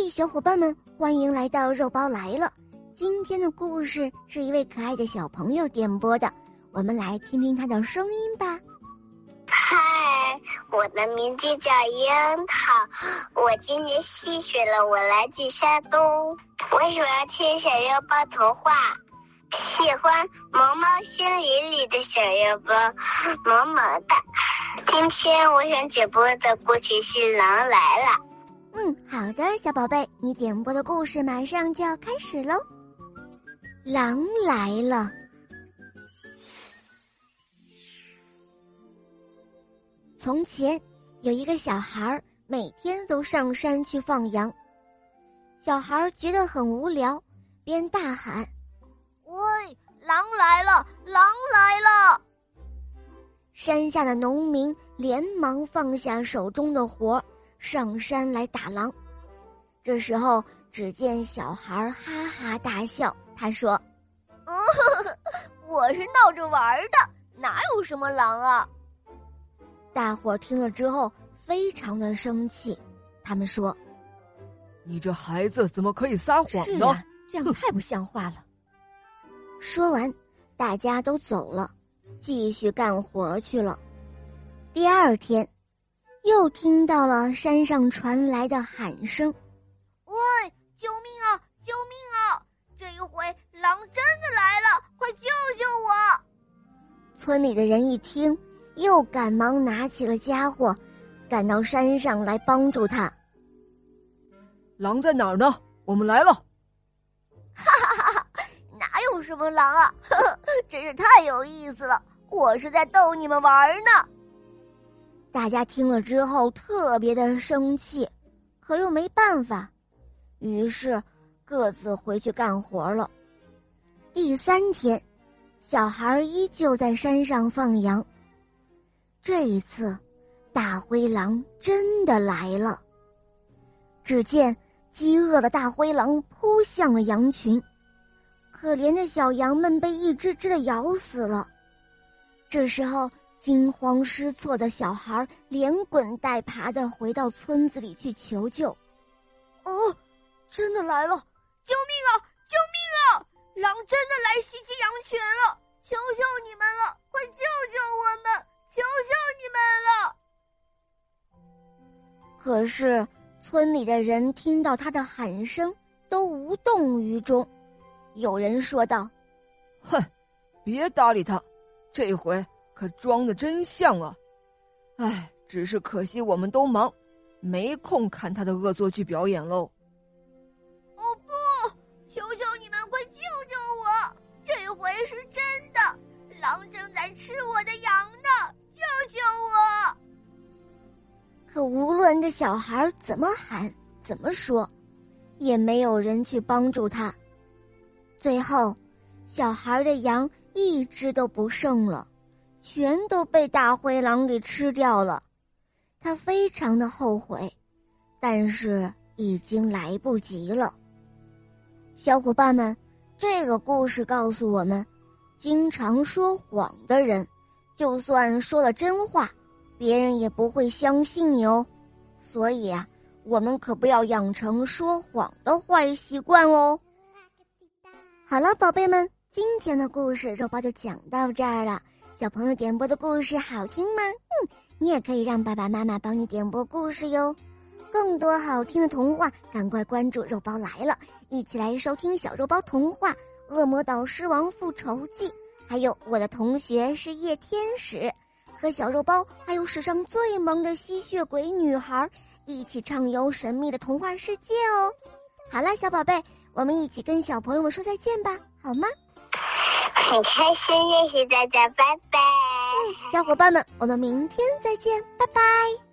嘿，小伙伴们，欢迎来到肉包来了。今天的故事是一位可爱的小朋友点播的，我们来听听他的声音吧。嗨，我的名字叫樱桃，我今年四岁了，我来自山东，我喜欢听小肉包童话，喜欢萌猫森林里的小肉包，萌萌的。今天我想点播的故事是《狼来了》。嗯，好的，小宝贝，你点播的故事马上就要开始喽。狼来了。从前有一个小孩，每天都上山去放羊。小孩觉得很无聊，便大喊：“喂，狼来了！狼来了！”山下的农民连忙放下手中的活儿，上山来打狼。这时候，只见小孩哈哈大笑，他说：“我是闹着玩的，哪有什么狼啊？”大伙听了之后非常的生气，他们说：“你这孩子怎么可以撒谎呢？这样太不像话了。”说完，大家都走了，继续干活去了。第二天，又听到了山上传来的喊声：“喂，救命啊！救命啊！这一回狼真的来了，快救救我！”村里的人一听。又赶忙拿起了家伙，赶到山上来帮助他。狼在哪儿呢？我们来了！哈哈哈哈！哪有什么狼啊？呵呵，真是太有意思了！我是在逗你们玩呢。大家听了之后特别的生气，可又没办法，于是各自回去干活了。第三天，小孩依旧在山上放羊。这一次，大灰狼真的来了。只见饥饿的大灰狼扑向了羊群，可怜的小羊们被一只只的咬死了。这时候，惊慌失措的小孩连滚带爬的回到村子里去求救。哦，真的来了！救命啊！救命啊！狼真的来袭击羊群了！求求你们了，快救救我们！求求你们了！可是村里的人听到他的喊声，都无动于衷。有人说道：“哼，别搭理他，这回可装的真像啊！哎，只是可惜我们都忙，没空看他的恶作剧表演喽。”哦不！求求你们，快救救我！这回是真的，狼正在吃我的羊呢！救救我！可无论这小孩怎么喊、怎么说，也没有人去帮助他。最后，小孩的羊一只都不剩了，全都被大灰狼给吃掉了。他非常的后悔，但是已经来不及了。小伙伴们，这个故事告诉我们：经常说谎的人。就算说了真话，别人也不会相信你哦。所以啊，我们可不要养成说谎的坏习惯哦。好了，宝贝们，今天的故事肉包就讲到这儿了。小朋友点播的故事好听吗？嗯，你也可以让爸爸妈妈帮你点播故事哟。更多好听的童话，赶快关注肉包来了，一起来收听小肉包童话《恶魔岛狮王复仇记》。还有我的同学是夜天使，和小肉包，还有史上最萌的吸血鬼女孩，一起畅游神秘的童话世界哦！好啦，小宝贝，我们一起跟小朋友们说再见吧，好吗？很开心认识大家，拜拜！小伙伴们，我们明天再见，拜拜。